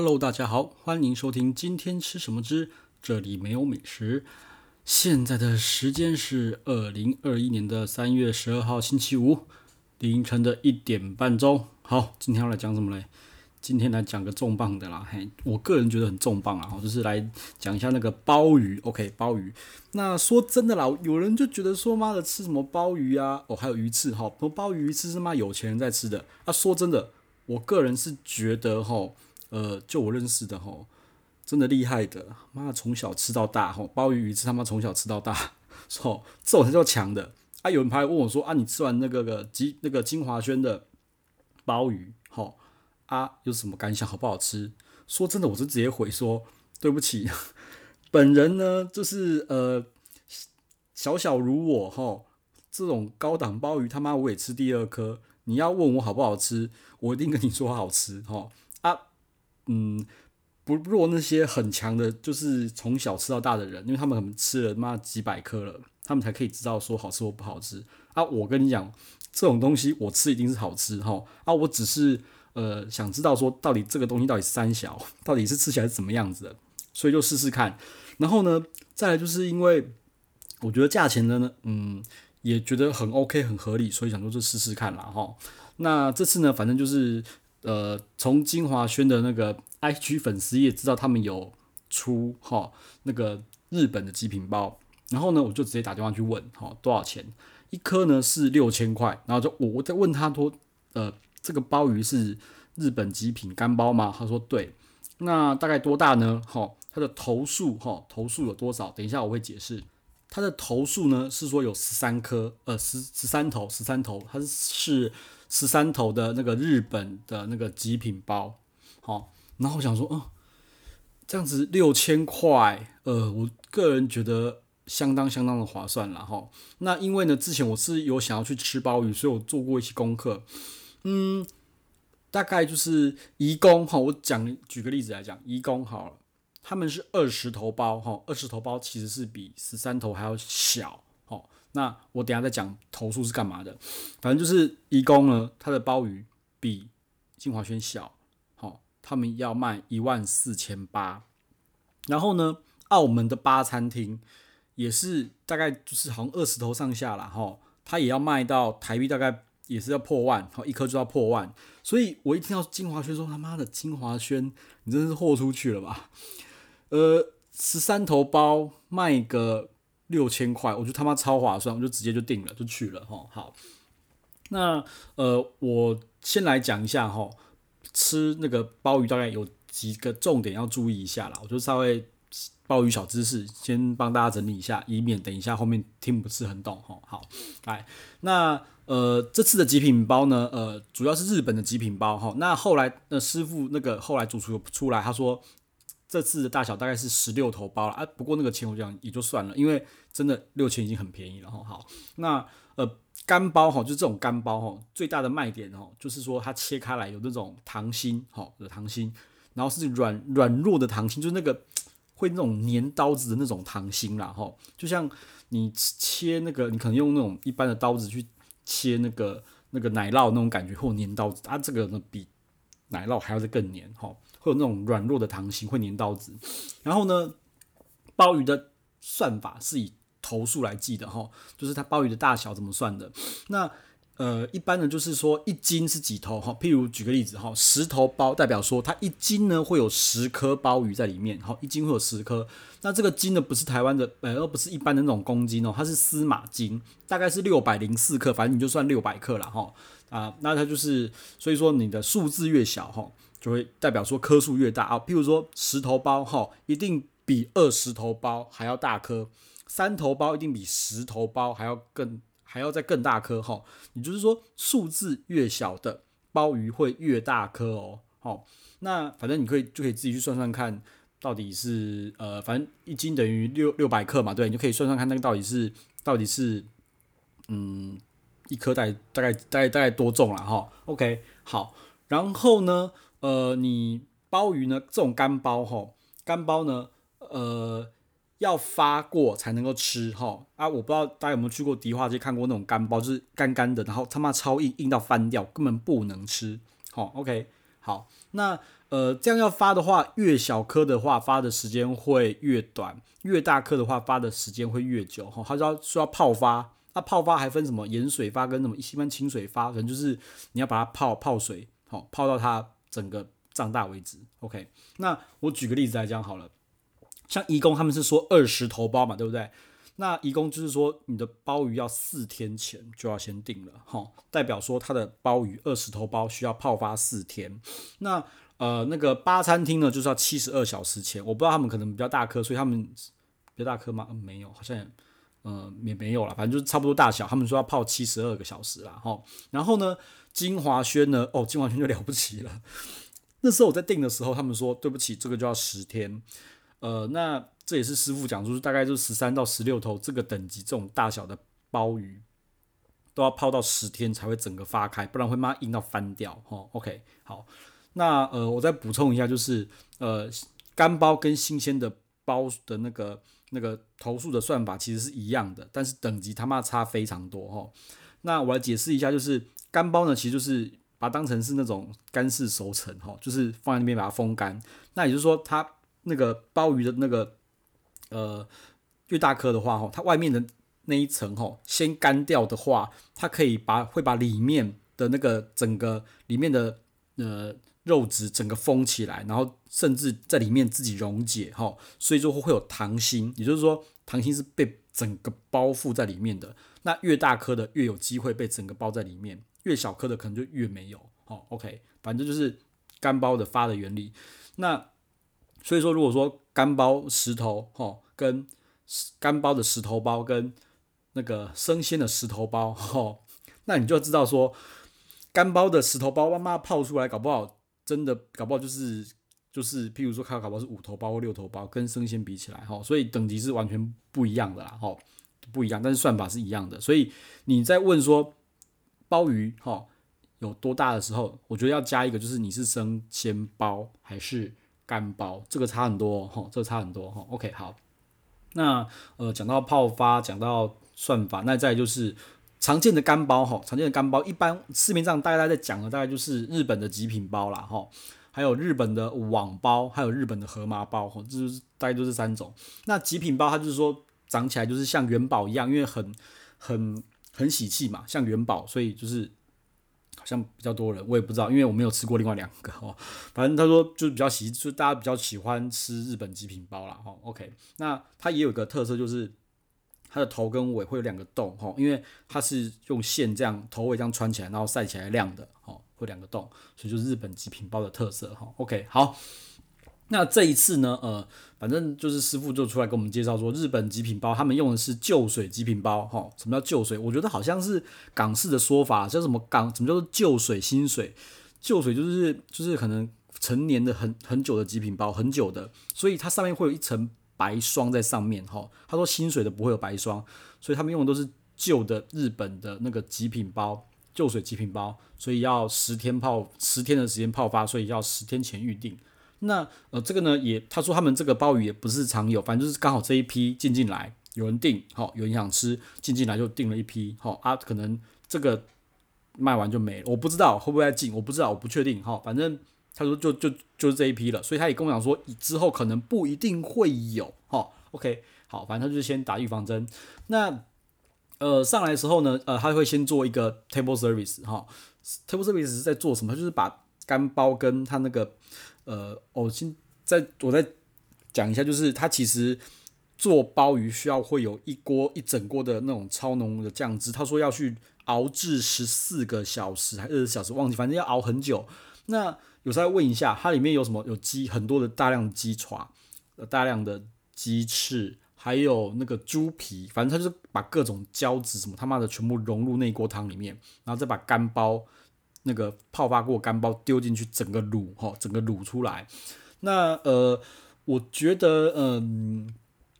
Hello，大家好，欢迎收听今天吃什么之这里没有美食。现在的时间是二零二一年的三月十二号星期五凌晨的一点半钟。好，今天要来讲什么嘞？今天来讲个重磅的啦，嘿，我个人觉得很重磅啊，就是来讲一下那个鲍鱼。OK，鲍鱼。那说真的啦，有人就觉得说妈的吃什么鲍鱼啊？哦，还有鱼翅哈，鲍鱼鱼翅是妈有钱人在吃的。啊，说真的，我个人是觉得哈。呃，就我认识的吼，真的厉害的，妈从小吃到大吼，鲍鱼鱼翅他妈从小吃到大，吼，这种才叫强的。啊，有人还问我说啊，你吃完那个个金那个金华轩的鲍鱼，吼啊，有什么感想？好不好吃？说真的，我是直接回说，对不起，本人呢就是呃小小如我吼，这种高档鲍鱼他妈我也吃第二颗。你要问我好不好吃，我一定跟你说好吃吼。嗯，不弱那些很强的，就是从小吃到大的人，因为他们可能吃了妈几百颗了，他们才可以知道说好吃或不好吃啊。我跟你讲，这种东西我吃一定是好吃哈啊，我只是呃想知道说到底这个东西到底是三小，到底是吃起来是怎么样子的，所以就试试看。然后呢，再来就是因为我觉得价钱呢，嗯，也觉得很 OK 很合理，所以想说就试试看啦哈。那这次呢，反正就是。呃，从金华轩的那个 IG 粉丝页知道他们有出哈那个日本的极品包，然后呢，我就直接打电话去问哈多少钱一颗呢？是六千块，然后就我我在问他说，呃，这个鲍鱼是日本极品干鲍吗？他说对，那大概多大呢？哈，它的头数哈头数有多少？等一下我会解释，它的头数呢是说有十三颗，呃十十三头十三头，它是。十三头的那个日本的那个极品包，好，然后我想说，嗯，这样子六千块，呃，我个人觉得相当相当的划算了哈。那因为呢，之前我是有想要去吃鲍鱼，所以我做过一些功课，嗯，大概就是移工哈，我讲举个例子来讲，移工好了，他们是二十头包哈，二十头包其实是比十三头还要小。那我等下再讲投诉是干嘛的，反正就是宜工呢，它的鲍鱼比金华轩小，好，他们要卖一万四千八，然后呢，澳门的八餐厅也是大概就是好像二十头上下啦。哈，它也要卖到台币大概也是要破万，好，一颗就要破万，所以我一听到金华轩说他妈的金华轩，你真是豁出去了吧？呃，十三头鲍卖个。六千块，我觉得他妈超划算，我就直接就定了，就去了哈。好，那呃，我先来讲一下哈，吃那个鲍鱼大概有几个重点要注意一下啦。我就稍微鲍鱼小知识先帮大家整理一下，以免等一下后面听不是很懂哈。好，来，那呃这次的极品鲍呢，呃主要是日本的极品鲍哈。那后来那师傅那个后来主厨出来，他说。这次的大小大概是十六头包了啊，不过那个钱我讲也就算了，因为真的六千已经很便宜了哈。好，那呃干包哈，就这种干包哈，最大的卖点哈，就是说它切开来有那种糖心哈，有糖心，然后是软软弱的糖心，就是那个会那种粘刀子的那种糖心啦哈，就像你切那个，你可能用那种一般的刀子去切那个那个奶酪那种感觉，或粘刀子啊，这个呢比奶酪还要再更粘哈。有那种软弱的糖心会粘刀子，然后呢，鲍鱼的算法是以头数来计的哈，就是它鲍鱼的大小怎么算的。那呃，一般呢就是说一斤是几头哈？譬如举个例子哈，十头鲍代表说它一斤呢会有十颗鲍鱼在里面，哈，一斤会有十颗。那这个斤呢不是台湾的，呃，而不是一般的那种公斤哦，它是司马斤，大概是六百零四克，反正你就算六百克了哈。啊，那它就是，所以说你的数字越小哈。就会代表说颗数越大啊，譬如说十头包哈，一定比二十头包还要大颗；三头包一定比十头包还要更还要再更大颗哈。也就是说，数字越小的鲍鱼会越大颗哦。好，那反正你可以就可以自己去算算看，到底是呃，反正一斤等于六六百克嘛，对，你就可以算算看那个到底是到底是嗯一颗大大概大概大概多重了哈。OK，好，然后呢？呃，你鲍鱼呢？这种干鲍哈，干鲍呢，呃，要发过才能够吃哈。啊，我不知道大家有没有去过迪化街看过那种干鲍，就是干干的，然后他妈超硬，硬到翻掉，根本不能吃。好，OK，好，那呃，这样要发的话，越小颗的话发的时间会越短，越大颗的话发的时间会越久。哈，它要需要泡发，那泡发还分什么盐水发跟什么一般清水发，可能就是你要把它泡泡水，好泡到它整个胀大为止。OK，那我举个例子来讲好了，像义工他们是说二十头鲍嘛，对不对？那义工就是说，你的鲍鱼要四天前就要先订了，哈，代表说他的鲍鱼二十头鲍需要泡发四天。那呃，那个八餐厅呢，就是要七十二小时前。我不知道他们可能比较大颗，所以他们比较大颗吗？嗯，没有，好像呃也没有了，反正就是差不多大小。他们说要泡七十二个小时啦，哈。然后呢，金华轩呢，哦，金华轩就了不起了。那时候我在订的时候，他们说对不起，这个就要十天。呃，那。这也是师傅讲，就是大概就是十三到十六头这个等级，这种大小的鲍鱼都要泡到十天才会整个发开，不然会妈硬到翻掉。哦，OK，好，那呃，我再补充一下，就是呃，干鲍跟新鲜的鲍的那个那个投诉的算法其实是一样的，但是等级他妈差非常多哈。那我来解释一下，就是干包呢，其实就是把它当成是那种干式熟成哈，就是放在那边把它风干。那也就是说，它那个鲍鱼的那个。呃，越大颗的话，哈，它外面的那一层，哈，先干掉的话，它可以把会把里面的那个整个里面的呃肉质整个封起来，然后甚至在里面自己溶解，哈，所以说会有糖心，也就是说糖心是被整个包覆在里面的。那越大颗的越有机会被整个包在里面，越小颗的可能就越没有。好，OK，反正就是干包的发的原理。那所以说，如果说干包石头，吼，跟干包的石头包跟那个生鲜的石头包，吼，那你就知道说，干包的石头包，妈妈泡出来，搞不好真的，搞不好就是就是，譬如说，看搞不好是五头包或六头包，跟生鲜比起来，哈，所以等级是完全不一样的啦，哈，不一样，但是算法是一样的。所以你在问说鲍鱼，哈，有多大的时候，我觉得要加一个，就是你是生鲜包还是。干包这个差很多哈，这个差很多哈。OK，好，那呃讲到泡发，讲到算法，那再就是常见的干包哈，常见的干包，一般市面上大家在讲的大概就是日本的极品包啦哈，还有日本的网包，还有日本的河麻包哈，这就是大概就这三种。那极品包它就是说长起来就是像元宝一样，因为很很很喜气嘛，像元宝，所以就是好。像比较多人，我也不知道，因为我没有吃过另外两个哦。反正他说就是比较喜，就大家比较喜欢吃日本极品包啦。哈。OK，那它也有一个特色，就是它的头跟尾会有两个洞哈，因为它是用线这样头尾这样穿起来，然后晒起来亮的哦，会两个洞，所以就是日本极品包的特色哈。OK，好。那这一次呢，呃，反正就是师傅就出来跟我们介绍说，日本极品包他们用的是旧水极品包，哈，什么叫旧水？我觉得好像是港式的说法，叫什么港？什么叫做旧水新水？旧水就是就是可能陈年的很很久的极品包，很久的，所以它上面会有一层白霜在上面，哈。他说新水的不会有白霜，所以他们用的都是旧的日本的那个极品包，旧水极品包，所以要十天泡，十天的时间泡发，所以要十天前预定。那呃，这个呢也，他说他们这个鲍鱼也不是常有，反正就是刚好这一批进进来，有人订，好，有人想吃，进进来就订了一批，好啊，可能这个卖完就没了，我不知道会不会再进，我不知道，我不确定，哈，反正他说就就就是这一批了，所以他也跟我讲说之后可能不一定会有，哈，OK，好，反正他就先打预防针。那呃上来的时候呢，呃他会先做一个 table service，哈，table service 是在做什么？就是把干鲍跟他那个。呃，我先再我再讲一下，就是他其实做鲍鱼需要会有一锅一整锅的那种超浓的酱汁。他说要去熬制十四个小时还是小时，忘记，反正要熬很久。那有时候要问一下，它里面有什么？有鸡很多的大量鸡爪，大量的鸡翅，还有那个猪皮，反正它就是把各种胶质什么他妈的全部融入那锅汤里面，然后再把干包。那个泡发过干包丢进去，整个卤哈，整个卤出来。那呃，我觉得嗯、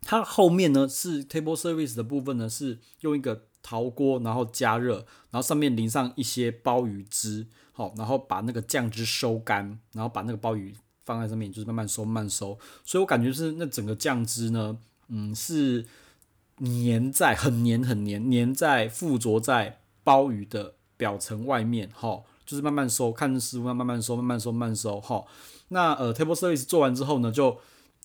它后面呢是 table service 的部分呢，是用一个陶锅，然后加热，然后上面淋上一些鲍鱼汁，好，然后把那个酱汁收干，然后把那个鲍鱼放在上面，就是慢慢收，慢收。所以我感觉是那整个酱汁呢，嗯，是粘在很粘很粘，粘在附着在鲍鱼的表层外面，哈。就是慢慢收，看师傅慢慢收，慢慢收，慢慢收。哈，那呃，table service 做完之后呢，就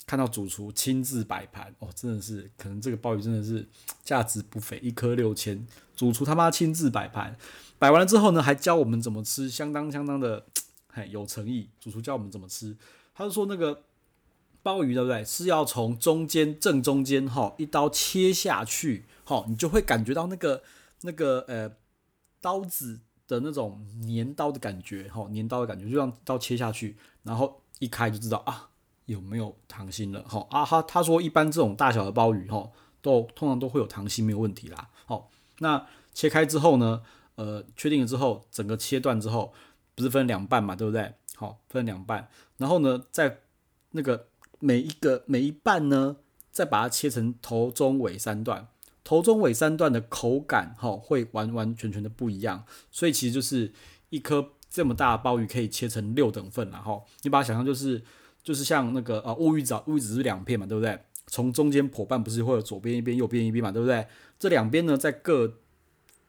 看到主厨亲自摆盘，哦，真的是，可能这个鲍鱼真的是价值不菲，一颗六千，主厨他妈亲自摆盘，摆完了之后呢，还教我们怎么吃，相当相当的，嘿，有诚意。主厨教我们怎么吃，他就说那个鲍鱼对不对，是要从中间正中间哈，一刀切下去，好，你就会感觉到那个那个呃刀子的那种粘刀的感觉，哈，粘刀的感觉，就让刀切下去，然后一开就知道啊。有没有糖心了？哈啊哈，他说一般这种大小的鲍鱼哈，都通常都会有糖心，没有问题啦。好，那切开之后呢？呃，确定了之后，整个切断之后，不是分两半嘛，对不对？好，分两半，然后呢，在那个每一个每一半呢，再把它切成头中尾三段，头中尾三段的口感哈，会完完全全的不一样。所以其实就是一颗这么大的鲍鱼可以切成六等份，然后你把它想象就是。就是像那个呃乌鱼子，乌鱼子是两片嘛，对不对？从中间剖半不是会有左边一边、右边一边嘛，对不对？这两边呢，在各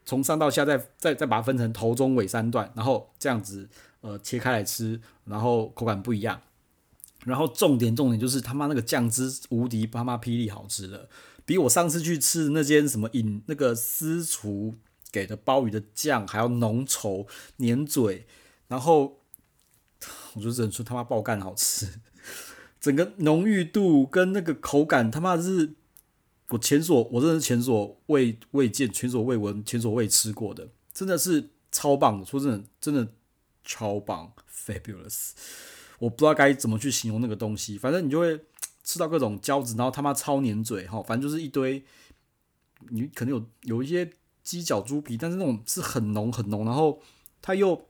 从上到下再再再把它分成头中尾三段，然后这样子呃切开来吃，然后口感不一样。然后重点重点就是他妈那个酱汁无敌他妈霹雳好吃了，比我上次去吃那间什么饮那个私厨给的鲍鱼的酱还要浓稠粘嘴，然后。我就认出他妈爆干好吃，整个浓郁度跟那个口感他妈是，我前所我真的是前所未未见、前所未闻、前所未吃过的，真的是超棒的。说真的，真的超棒，fabulous。我不知道该怎么去形容那个东西，反正你就会吃到各种胶质，然后他妈超粘嘴哈，反正就是一堆，你可能有有一些鸡脚、猪皮，但是那种是很浓很浓，然后它又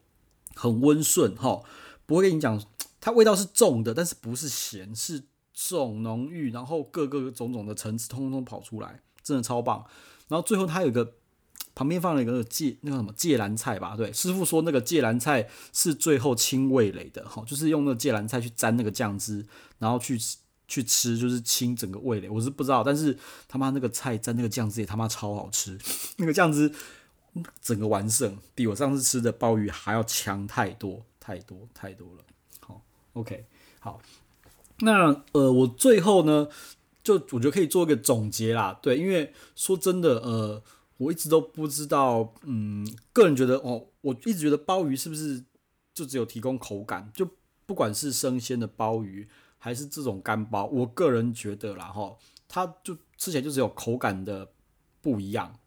很温顺哈。不会跟你讲，它味道是重的，但是不是咸，是重浓郁，然后各个种种的层次通通跑出来，真的超棒。然后最后它有一个旁边放了一个芥那个什么芥蓝菜吧，对，师傅说那个芥蓝菜是最后清味蕾的，哈，就是用那个芥蓝菜去沾那个酱汁，然后去去吃，就是清整个味蕾。我是不知道，但是他妈那个菜沾那个酱汁也他妈超好吃，那个酱汁整个完胜，比我上次吃的鲍鱼还要强太多。太多太多了，好，OK，好，那呃，我最后呢，就我觉得可以做一个总结啦，对，因为说真的，呃，我一直都不知道，嗯，个人觉得哦，我一直觉得鲍鱼是不是就只有提供口感，就不管是生鲜的鲍鱼还是这种干鲍，我个人觉得啦，哈，它就吃起来就只有口感的不一样，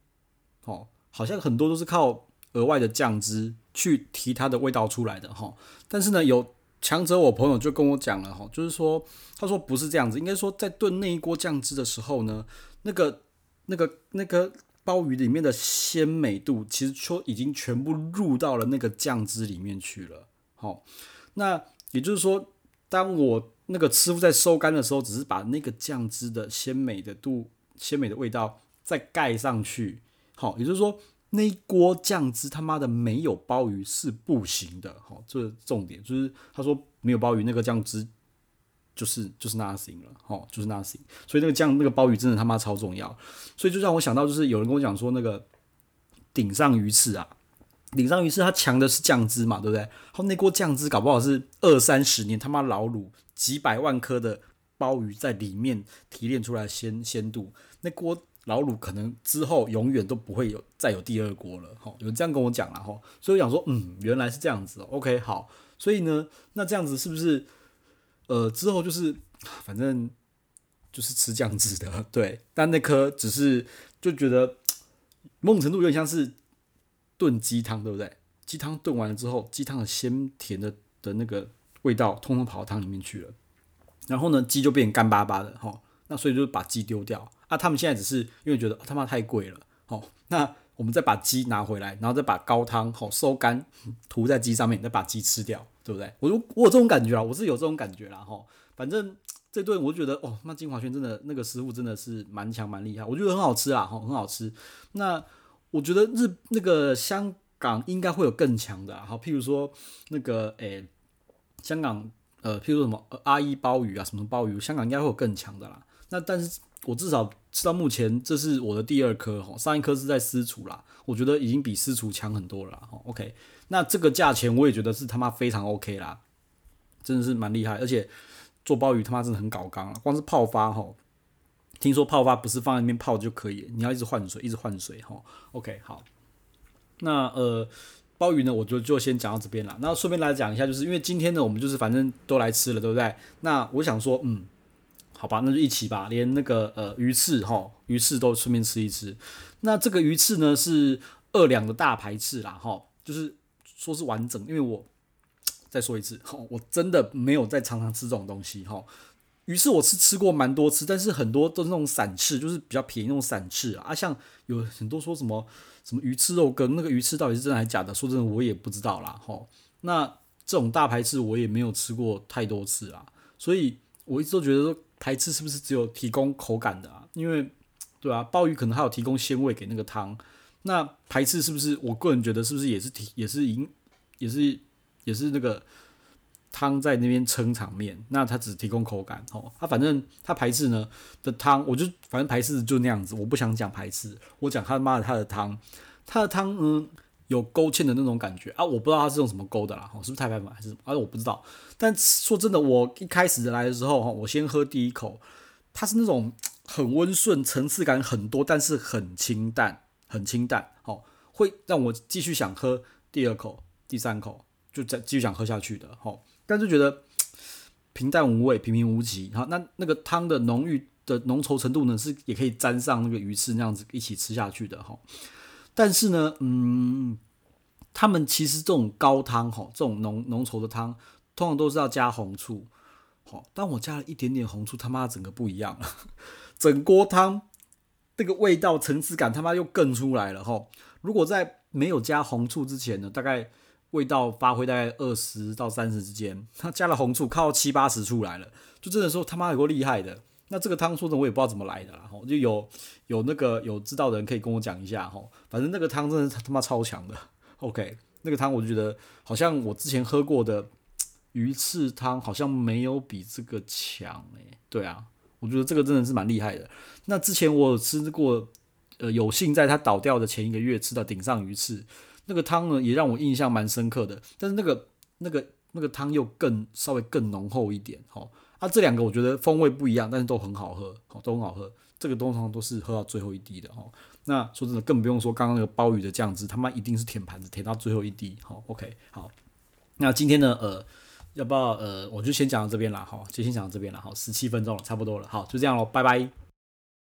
哦，好像很多都是靠额外的酱汁。去提它的味道出来的哈，但是呢，有强者我朋友就跟我讲了哈，就是说，他说不是这样子，应该说在炖那一锅酱汁的时候呢，那个那个那个鲍鱼里面的鲜美度，其实说已经全部入到了那个酱汁里面去了。好，那也就是说，当我那个师傅在收干的时候，只是把那个酱汁的鲜美的度、鲜美的味道再盖上去。好，也就是说。那一锅酱汁他妈的没有鲍鱼是不行的，好，这重点，就是他说没有鲍鱼那个酱汁就是就是 nothing 了，好，就是 nothing，所以那个酱那个鲍鱼真的他妈超重要，所以就让我想到就是有人跟我讲说那个顶上鱼翅啊，顶上鱼翅它强的是酱汁嘛，对不对？后那锅酱汁搞不好是二三十年他妈老卤几百万颗的鲍鱼在里面提炼出来鲜鲜度，那锅。老卤可能之后永远都不会有再有第二锅了，哈，有人这样跟我讲了哈，所以我想说，嗯，原来是这样子，OK，好，所以呢，那这样子是不是，呃，之后就是反正就是吃酱汁的，对，但那颗只是就觉得某种程度有点像是炖鸡汤，对不对？鸡汤炖完了之后，鸡汤的鲜甜的的那个味道通通跑到汤里面去了，然后呢，鸡就变干巴巴的，哈，那所以就把鸡丢掉。啊，他们现在只是因为觉得他妈太贵了，好，那我们再把鸡拿回来，然后再把高汤好收干，涂在鸡上面，再把鸡吃掉，对不对？我我有这种感觉啊，我是有这种感觉啦，哈。反正这顿我觉得，哦，那金华轩真的那个师傅真的是蛮强蛮厉害，我觉得很好吃啊，哈，很好吃。那我觉得日那个香港应该会有更强的，好，譬如说那个诶、香港呃，譬如说什么阿姨鲍鱼啊，什么鲍鱼，香港应该会有更强的啦。那但是我至少吃到目前，这是我的第二颗哈，上一颗是在私厨啦，我觉得已经比私厨强很多了哈。OK，那这个价钱我也觉得是他妈非常 OK 啦，真的是蛮厉害，而且做鲍鱼他妈真的很搞刚了，光是泡发哈，听说泡发不是放在那边泡就可以，你要一直换水，一直换水哈。OK，好，那呃。鲍鱼呢，我就就先讲到这边了。那顺便来讲一下，就是因为今天呢，我们就是反正都来吃了，对不对？那我想说，嗯，好吧，那就一起吧，连那个呃鱼翅哈，鱼翅都顺便吃一吃。那这个鱼翅呢是二两的大排翅啦，哈，就是说是完整，因为我再说一次，哈，我真的没有在常常吃这种东西，哈。鱼翅我是吃过蛮多次，但是很多都是那种散翅，就是比较便宜那种散翅啊。像有很多说什么什么鱼翅肉羹，那个鱼翅到底是真的还是假的？说真的，我也不知道啦。哈，那这种大排翅我也没有吃过太多次啦，所以我一直都觉得说排翅是不是只有提供口感的啊？因为对啊，鲍鱼可能还有提供鲜味给那个汤，那排翅是不是？我个人觉得是不是也是提也是赢也是也是那个。汤在那边撑场面，那它只提供口感哦。它、反正它排翅呢的汤，我就反正排翅就那样子，我不想讲排翅，我讲他妈的它的汤，它的汤嗯有勾芡的那种感觉啊，我不知道它是用什么勾的啦，是不是太白粉还是什么？啊，我不知道。但说真的，我一开始来的时候哈，我先喝第一口，它是那种很温顺，层次感很多，但是很清淡，很清淡，好，会让我继续想喝第二口、第三口，就再继续想喝下去的，哦。但是觉得平淡无味，平平无奇。好，那那个汤的浓郁的浓稠程度呢，是也可以沾上那个鱼翅那样子一起吃下去的哈。但是呢，嗯，他们其实这种高汤哈，这种浓浓稠的汤，通常都是要加红醋。好，但我加了一点点红醋，他妈整个不一样了，整锅汤那个味道层次感他妈又更出来了哈。如果在没有加红醋之前呢，大概。味道发挥大概二十到三十之间，他加了红醋，靠七八十出来了，就真的说他妈有够厉害的。那这个汤说的我也不知道怎么来的啦，就有有那个有知道的人可以跟我讲一下吼。反正那个汤真的是他妈超强的。OK，那个汤我就觉得好像我之前喝过的鱼翅汤好像没有比这个强诶、对啊，我觉得这个真的是蛮厉害的。那之前我有吃过，呃，有幸在他倒掉的前一个月吃到顶上鱼翅。那个汤呢，也让我印象蛮深刻的，但是那个那个那个汤又更稍微更浓厚一点，吼。啊，这两个我觉得风味不一样，但是都很好喝，好，都很好喝。这个通常都是喝到最后一滴的，哦。那说真的，更不用说刚刚那个鲍鱼的酱汁，他妈一定是舔盘子，舔到最后一滴，好，OK，好。那今天呢，呃，要不要呃，我就先讲到这边了，哈，就先讲到这边了，好，十七分钟了，差不多了，好，就这样喽，拜拜。